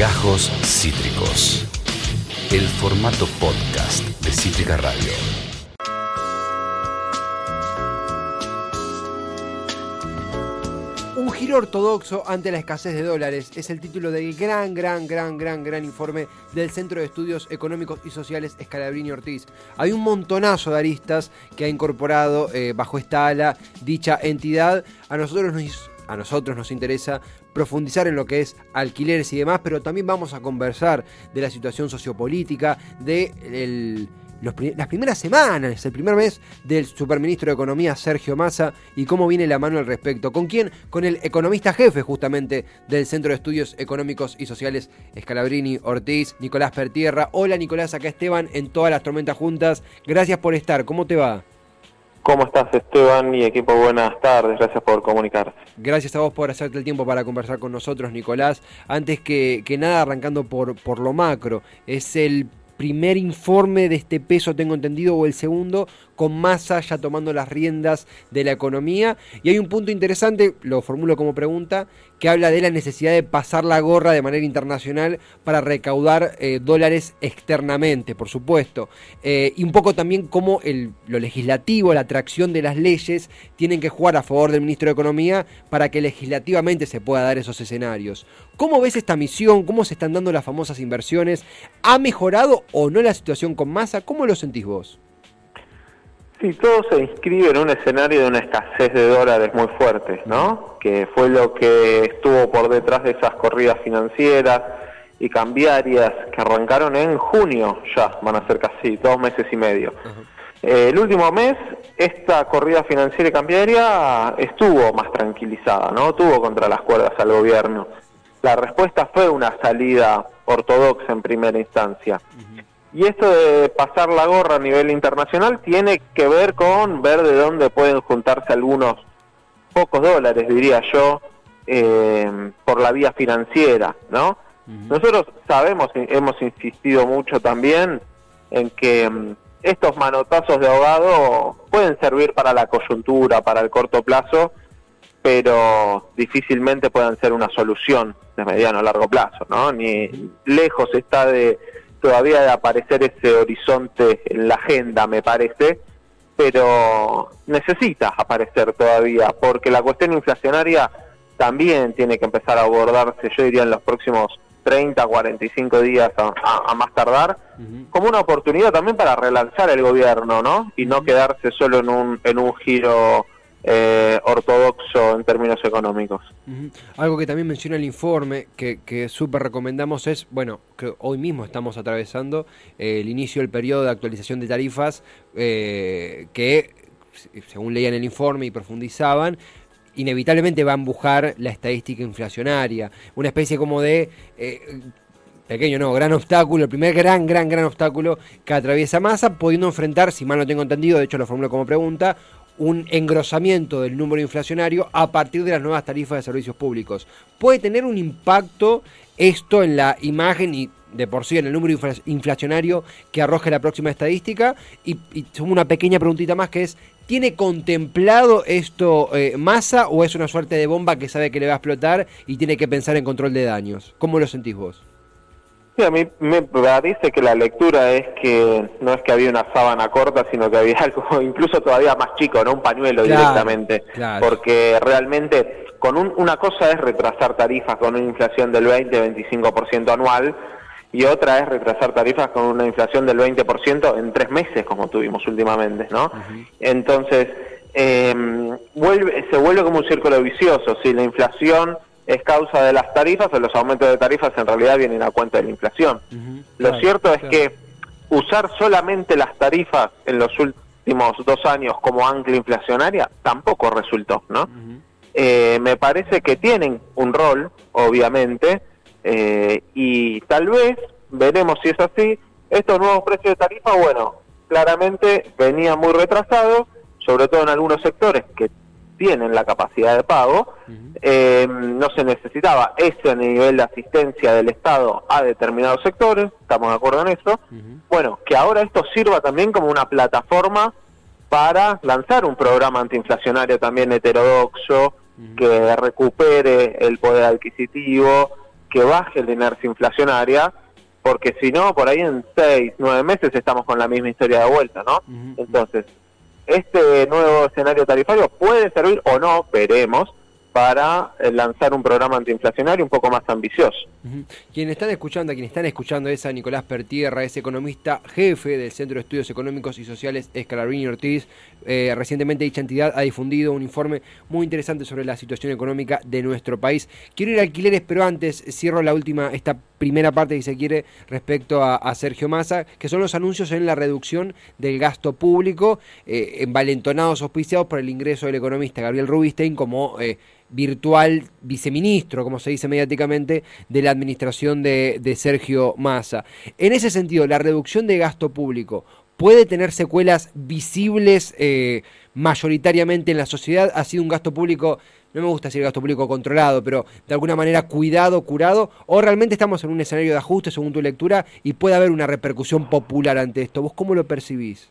Gajos Cítricos. El formato podcast de Cítrica Radio. Un giro ortodoxo ante la escasez de dólares es el título del gran, gran, gran, gran, gran informe del Centro de Estudios Económicos y Sociales Escalabrini Ortiz. Hay un montonazo de aristas que ha incorporado eh, bajo esta ala dicha entidad. A nosotros nos, a nosotros nos interesa profundizar en lo que es alquileres y demás, pero también vamos a conversar de la situación sociopolítica, de las primeras semanas, el primer mes del superministro de Economía Sergio Massa y cómo viene la mano al respecto. ¿Con quién? Con el economista jefe justamente del Centro de Estudios Económicos y Sociales Escalabrini Ortiz, Nicolás Pertierra. Hola Nicolás, acá Esteban en todas las tormentas juntas. Gracias por estar, ¿cómo te va? ¿Cómo estás Esteban y equipo? Buenas tardes, gracias por comunicar. Gracias a vos por hacerte el tiempo para conversar con nosotros, Nicolás. Antes que, que nada, arrancando por, por lo macro, es el primer informe de este peso, tengo entendido, o el segundo, con Massa ya tomando las riendas de la economía. Y hay un punto interesante, lo formulo como pregunta, que habla de la necesidad de pasar la gorra de manera internacional para recaudar eh, dólares externamente, por supuesto. Eh, y un poco también cómo el, lo legislativo, la atracción de las leyes, tienen que jugar a favor del ministro de Economía para que legislativamente se pueda dar esos escenarios. ¿Cómo ves esta misión? ¿Cómo se están dando las famosas inversiones? ¿Ha mejorado o no la situación con masa? ¿Cómo lo sentís vos? Sí, todo se inscribe en un escenario de una escasez de dólares muy fuerte, ¿no? Que fue lo que estuvo por detrás de esas corridas financieras y cambiarias que arrancaron en junio ya, van a ser casi dos meses y medio. Eh, el último mes, esta corrida financiera y cambiaria estuvo más tranquilizada, ¿no? Tuvo contra las cuerdas al gobierno. La respuesta fue una salida ortodoxa en primera instancia. Y esto de pasar la gorra a nivel internacional tiene que ver con ver de dónde pueden juntarse algunos pocos dólares, diría yo, eh, por la vía financiera, ¿no? Nosotros sabemos, hemos insistido mucho también en que mm, estos manotazos de ahogado pueden servir para la coyuntura, para el corto plazo, pero difícilmente puedan ser una solución de mediano a largo plazo, ¿no? Ni lejos está de todavía de aparecer ese horizonte en la agenda, me parece, pero necesita aparecer todavía, porque la cuestión inflacionaria también tiene que empezar a abordarse, yo diría, en los próximos 30, 45 días a, más tardar, como una oportunidad también para relanzar el gobierno, ¿no? Y no quedarse solo en un, en un giro eh, ortodoxo en términos económicos. Algo que también menciona el informe, que, que súper recomendamos es, bueno, que hoy mismo estamos atravesando eh, el inicio del periodo de actualización de tarifas, eh, que, según leían el informe y profundizaban, inevitablemente va a empujar la estadística inflacionaria, una especie como de pequeño no, gran obstáculo, el primer gran, gran, gran obstáculo que atraviesa masa, pudiendo enfrentar, si mal no tengo entendido, de hecho lo formulo como pregunta, un engrosamiento del número inflacionario a partir de las nuevas tarifas de servicios públicos. ¿Puede tener un impacto esto en la imagen y de por sí en el número inflacionario que arroje la próxima estadística? Y, una pequeña preguntita más que es, ¿tiene contemplado esto eh, masa o es una suerte de bomba que sabe que le va a explotar y tiene que pensar en control de daños? ¿Cómo lo sentís vos? A mí me parece que la lectura es que no es que había una sábana corta, sino que había algo incluso todavía más chico, ¿no? Un pañuelo directamente. Porque realmente, con una cosa es retrasar tarifas con una inflación del 20-25% anual, y otra es retrasar tarifas con una inflación del 20% en tres meses, como tuvimos últimamente, ¿no? Entonces, eh, vuelve, se vuelve como un círculo vicioso. Si la inflación es causa de las tarifas o los aumentos de tarifas en realidad vienen a cuenta de la inflación. Lo cierto es que usar solamente las tarifas en los últimos dos años como ancla inflacionaria tampoco resultó, ¿no? Eh, me parece que tienen un rol, obviamente, eh, y tal vez, veremos si es así, estos nuevos precios de tarifa, bueno, claramente venían muy retrasados, sobre todo en algunos sectores que tienen la capacidad de pago, eh, no se necesitaba ese nivel de asistencia del Estado a determinados sectores, estamos de acuerdo en eso, bueno, que ahora esto sirva también como una plataforma para lanzar un programa antiinflacionario también heterodoxo, que recupere el poder adquisitivo, que baje la inercia inflacionaria, porque si no, por ahí en seis, nueve meses estamos con la misma historia de vuelta, ¿no? Entonces, este nuevo escenario tarifario puede servir o no, veremos, para eh, lanzar un programa antiinflacionario un poco más ambicioso. Quienes están escuchando, quienes están escuchando es a Nicolás Pertierra, es economista jefe del Centro de Estudios Económicos y Sociales Escalarini Ortiz. Eh, recientemente dicha entidad ha difundido un informe muy interesante sobre la situación económica de nuestro país. Quiero ir a alquileres, pero antes cierro la última, esta primera parte, si se quiere, respecto a, Sergio Massa, que son los anuncios en la reducción del gasto público, eh, envalentonados, auspiciados por el ingreso del economista Gabriel Rubinstein como eh, virtual viceministro, como se dice mediáticamente, de la administración de, de Sergio Massa. En ese sentido, la reducción de gasto público puede tener secuelas visibles eh, mayoritariamente en la sociedad. Ha sido un gasto público, no me gusta decir gasto público controlado, pero de alguna manera cuidado, curado, o realmente estamos en un escenario de ajuste según tu lectura y puede haber una repercusión popular ante esto. ¿Vos cómo lo percibís?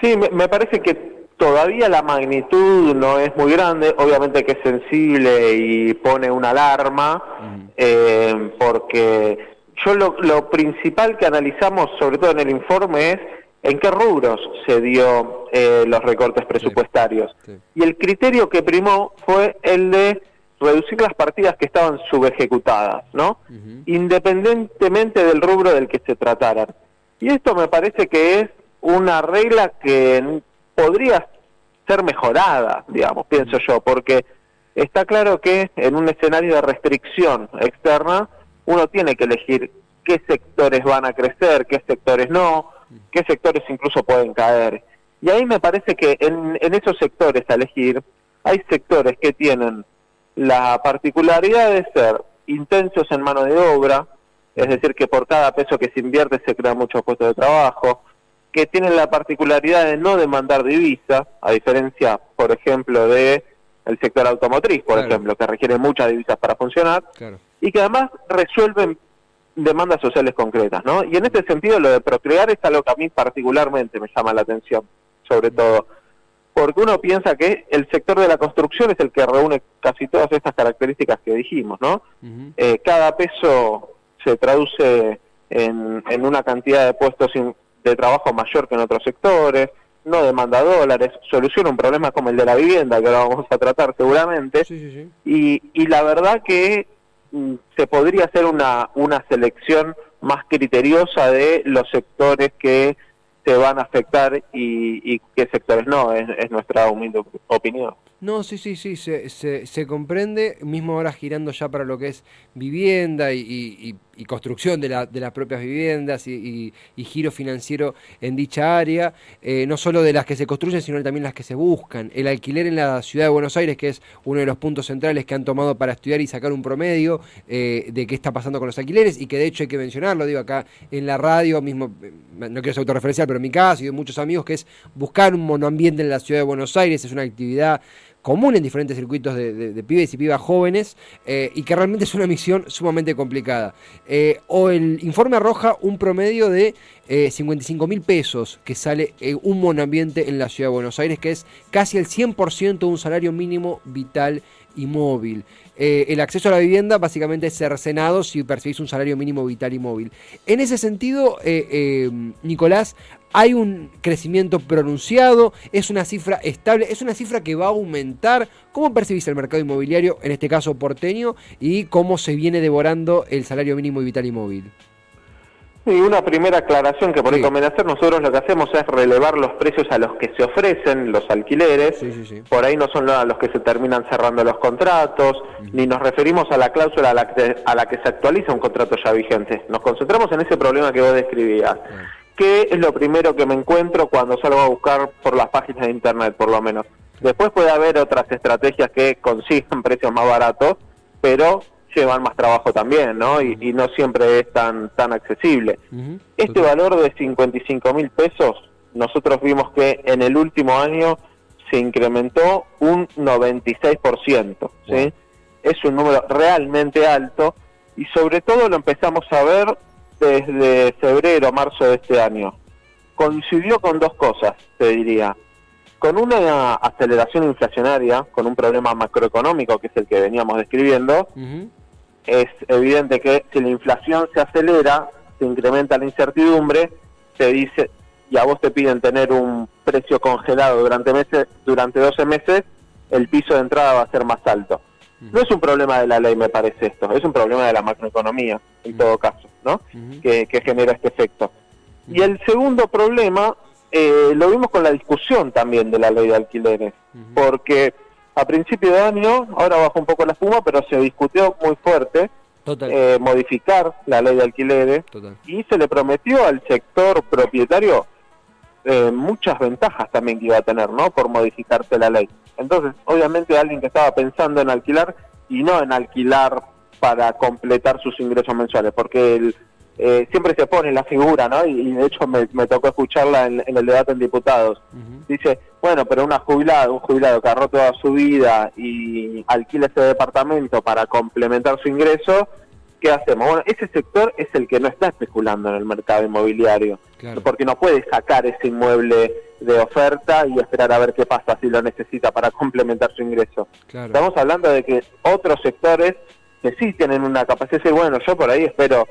Sí, me parece que todavía la magnitud no es muy grande, obviamente que es sensible y pone una alarma, eh, porque yo lo, lo principal que analizamos, sobre todo en el informe, es en qué rubros se dio eh, los recortes presupuestarios. Y el criterio que primó fue el de reducir las partidas que estaban subejecutadas, ¿no? Independientemente del rubro del que se trataran. Y esto me parece que es una regla que podría ser mejorada, digamos, pienso yo, porque está claro que en un escenario de restricción externa uno tiene que elegir qué sectores van a crecer, qué sectores no, qué sectores incluso pueden caer. Y ahí me parece que en, esos sectores a elegir, hay sectores que tienen la particularidad de ser intensos en mano de obra, es decir, que por cada peso que se invierte se crean muchos puestos de trabajo, que tienen la particularidad de no demandar divisas, a diferencia, por ejemplo, de el sector automotriz, por ejemplo, que requiere muchas divisas para funcionar, y que además resuelven demandas sociales concretas, ¿no? Y en este sentido lo de procrear es algo que a mí particularmente me llama la atención, sobre todo, porque uno piensa que el sector de la construcción es el que reúne casi todas estas características que dijimos, ¿no? Eh, cada peso se traduce en, en una cantidad de puestos de trabajo mayor que en otros sectores, no demanda dólares, soluciona un problema como el de la vivienda, que ahora vamos a tratar seguramente, Y, y la verdad que Mm, se podría hacer una, una selección más criteriosa de los sectores que se van a afectar y, y qué sectores no, es, es nuestra humilde opinión. No, sí, sí, sí, se, se, se, comprende, mismo ahora girando ya para lo que es vivienda y, construcción de, la, de, las propias viviendas y, giro financiero en dicha área, eh, no solo de las que se construyen, sino también las que se buscan. El alquiler en la ciudad de Buenos Aires, que es uno de los puntos centrales que han tomado para estudiar y sacar un promedio eh, de qué está pasando con los alquileres, y que de hecho hay que mencionarlo, digo acá en la radio, mismo, eh, no quiero ser autorreferencial, pero en mi caso y de muchos amigos, que es buscar un monoambiente en la ciudad de Buenos Aires, es una actividad común en diferentes circuitos de, pibes y pibas jóvenes eh, y que realmente es una misión sumamente complicada. Eh, o el informe arroja un promedio de 55 eh, mil pesos que sale un monoambiente en la ciudad de Buenos Aires, que es casi el 100% de un salario mínimo vital y móvil. el acceso a la vivienda básicamente es cercenado si percibís un salario mínimo vital y móvil. En ese sentido, Nicolás, hay un crecimiento pronunciado, es una cifra estable, es una cifra que va a aumentar. ¿Cómo percibís el mercado inmobiliario, en este caso porteño, y cómo se viene devorando el salario mínimo vital y móvil? Y una primera aclaración que por ahí conviene hacer, nosotros lo que hacemos es relevar los precios a los que se ofrecen los alquileres, por ahí no son a los que se terminan cerrando los contratos, ni nos referimos a la cláusula a la, que, a la que se actualiza un contrato ya vigente, nos concentramos en ese problema que vos describías. ¿Qué es lo primero que me encuentro cuando salgo a buscar por las páginas de internet, por lo menos? Después puede haber otras estrategias que consigan precios más baratos, pero llevan más trabajo también, ¿no? Y, no siempre es tan, tan accesible. Este valor de 55 mil pesos, nosotros vimos que en el último año se incrementó un 96%, ¿sí? Es un número realmente alto y sobre todo lo empezamos a ver desde febrero, marzo de este año. Coincidió con dos cosas, te diría. Con una aceleración inflacionaria, con un problema macroeconómico que es el que veníamos describiendo, es evidente que si la inflación se acelera, se incrementa la incertidumbre, se dice, y a vos te piden tener un precio congelado durante meses, durante 12 meses, el piso de entrada va a ser más alto. No es un problema de la ley, me parece esto, es un problema de la macroeconomía, en todo caso, ¿no? que, genera este efecto. Y el segundo problema eh, lo vimos con la discusión también de la ley de alquileres, porque a principio de año, ahora bajó un poco la espuma, pero se discutió muy fuerte eh, modificar la ley de alquileres y se le prometió al sector propietario eh, muchas ventajas también que iba a tener, ¿no? Por modificarse la ley. Entonces, obviamente alguien que estaba pensando en alquilar y no en alquilar para completar sus ingresos mensuales, porque el, eh, siempre se pone la figura, ¿no? Y, de hecho me, tocó escucharla en, el debate en diputados. Dice, bueno, pero una jubilada, un jubilado que ahorró toda su vida y alquila ese departamento para complementar su ingreso, ¿qué hacemos? Bueno, ese sector es el que no está especulando en el mercado inmobiliario, porque no puede sacar ese inmueble de oferta y esperar a ver qué pasa si lo necesita para complementar su ingreso. Estamos hablando de que otros sectores que sí tienen una capacidad de decir, bueno, yo por ahí espero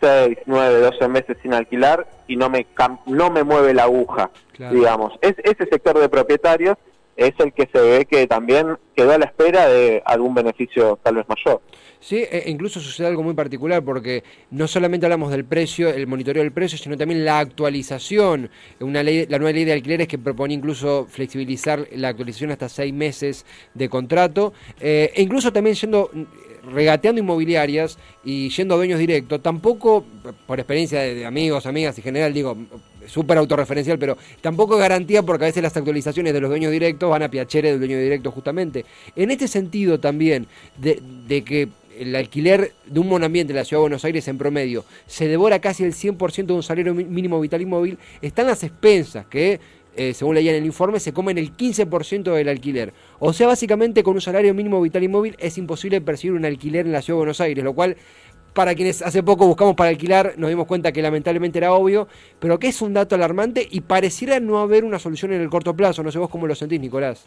6, 9, 12 meses sin alquilar y no me, no me mueve la aguja, digamos. Es, ese sector de propietarios es el que se ve que también quedó a la espera de algún beneficio tal vez mayor. Sí, e incluso sucede algo muy particular porque no solamente hablamos del precio, el monitoreo del precio, sino también la actualización. Una ley, la nueva ley de alquileres que propone incluso flexibilizar la actualización hasta seis meses de contrato eh, e incluso también siendo regateando inmobiliarias y yendo a dueños directos, tampoco, por experiencia de, amigos, amigas en general, digo, súper autorreferencial, pero tampoco es garantía porque a veces las actualizaciones de los dueños directos van a piachere del dueño directo justamente. En este sentido también, de, que el alquiler de un monoambiente en la Ciudad de Buenos Aires en promedio se devora casi el 100% de un salario mínimo vital inmóvil, están las expensas que eh, según leía en el informe, se comen el 15% del alquiler. O sea, básicamente con un salario mínimo vital y móvil es imposible percibir un alquiler en la ciudad de Buenos Aires, lo cual para quienes hace poco buscamos para alquilar, nos dimos cuenta que lamentablemente era obvio, pero que es un dato alarmante y pareciera no haber una solución en el corto plazo. No sé vos cómo lo sentís, Nicolás.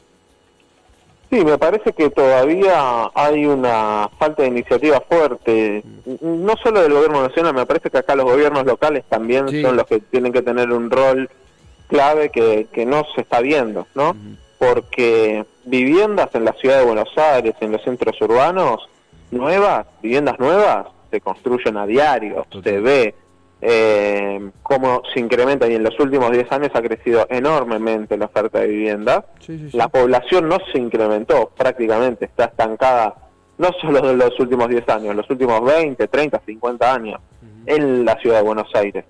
Sí, me parece que todavía hay una falta de iniciativa fuerte, no solo del gobierno nacional, me parece que acá los gobiernos locales también son los que tienen que tener un rol clave que, que no se está viendo, ¿no? Porque viviendas en la ciudad de Buenos Aires, en los centros urbanos, nuevas, viviendas nuevas, se construyen a diario, se ve eh, cómo se incrementa y en los últimos 10 años ha crecido enormemente la oferta de vivienda. La población no se incrementó prácticamente, está estancada no solo en los últimos 10 años, los últimos 20, 30, 50 años en la ciudad de Buenos Aires.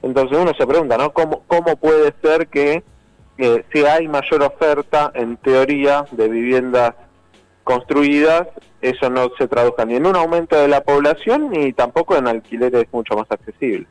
Entonces uno se pregunta, ¿no? ¿Cómo, cómo puede ser que si hay mayor oferta, en teoría, de viviendas construidas, eso no se traduzca ni en un aumento de la población ni tampoco en alquileres mucho más accesibles.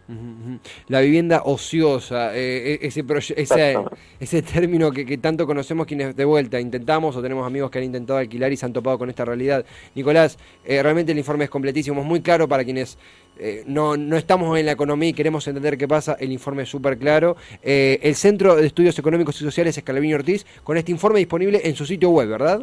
La vivienda ociosa, eh, e-, ese, ese, ese, término que, que, tanto conocemos quienes de vuelta intentamos o tenemos amigos que han intentado alquilar y se han topado con esta realidad. Nicolás, eh, realmente el informe es completísimo, es muy claro para quienes eh, no, no estamos en la economía y queremos entender qué pasa, el informe es súper claro. Eh, el Centro de Estudios Económicos y Sociales Escalabrini Ortiz, con este informe disponible en su sitio web, ¿verdad?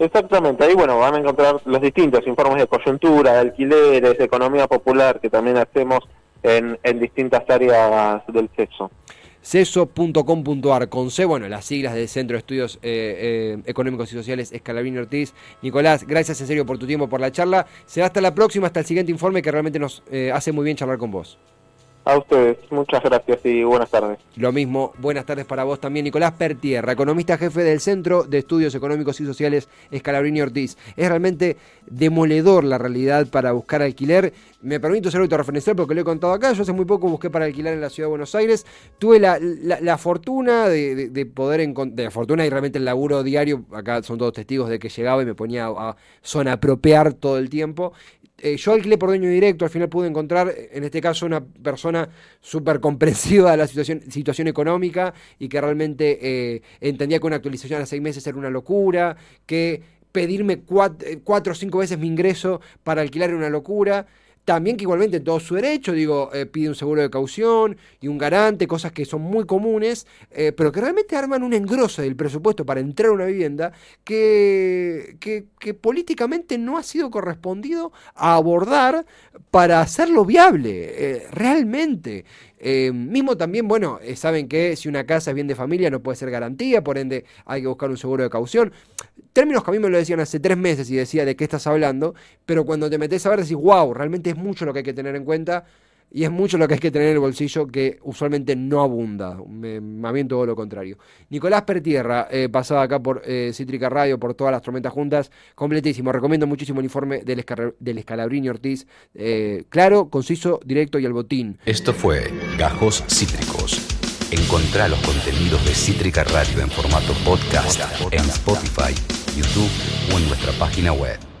Exactamente, ahí bueno, van a encontrar los distintos informes de coyuntura, de alquileres, de economía popular que también hacemos en, distintas áreas del CESO ceso.com.ar con C, bueno, las siglas del Centro de Estudios eh, eh, Económicos y Sociales Escalabrini Ortiz. Nicolás, gracias en serio por tu tiempo, por la charla. Será hasta la próxima, hasta el siguiente informe que realmente nos eh, hace muy bien charlar con vos. A ustedes, muchas gracias y buenas tardes. Lo mismo, buenas tardes para vos también, Nicolás Pertierra, economista jefe del Centro de Estudios Económicos y Sociales Escalabrini Ortiz. Es realmente demoledor la realidad para buscar alquiler. Me permito ser autorreferencial porque lo he contado acá. Yo hace muy poco busqué para alquilar en la ciudad de Buenos Aires. Tuve la, fortuna de, poder encontrar, de la fortuna y realmente el laburo diario, acá son todos testigos de que llegaba y me ponía a apropiar todo el tiempo eh, yo alquilé por dueño directo, al final pude encontrar, en este caso, una persona súper comprensiva de la situación, situación económica y que realmente eh, entendía que una actualización a seis meses era una locura, que pedirme cuatro, eh, cuatro o cinco veces mi ingreso para alquilar era una locura. También que igualmente todo su derecho, digo, eh, pide un seguro de caución y un garante, cosas que son muy comunes, eh, pero que realmente arman un engrose del presupuesto para entrar a una vivienda que, que, políticamente no ha sido correspondido a abordar para hacerlo viable, eh, realmente. Mismo también, bueno, saben que si una casa es bien de familia no puede ser garantía, por ende hay que buscar un seguro de caución. Términos que a mí me lo decían hace tres meses y decía de qué estás hablando, pero cuando te metes a ver decís, wow, realmente es mucho lo que hay que tener en cuenta y es mucho lo que hay que tener en el bolsillo que usualmente no abunda, más bien todo lo contrario. Nicolás Pertierra, eh, pasaba acá por eh, Cítrica Radio, por todas las tormentas juntas, completísimo. Recomiendo muchísimo el informe del, del Escalabrini Ortiz, eh, claro, conciso, directo y al botín. Esto fue Gajos Cítricos. Encontrá los contenidos de Cítrica Radio en formato podcast en Spotify, YouTube o en nuestra página web.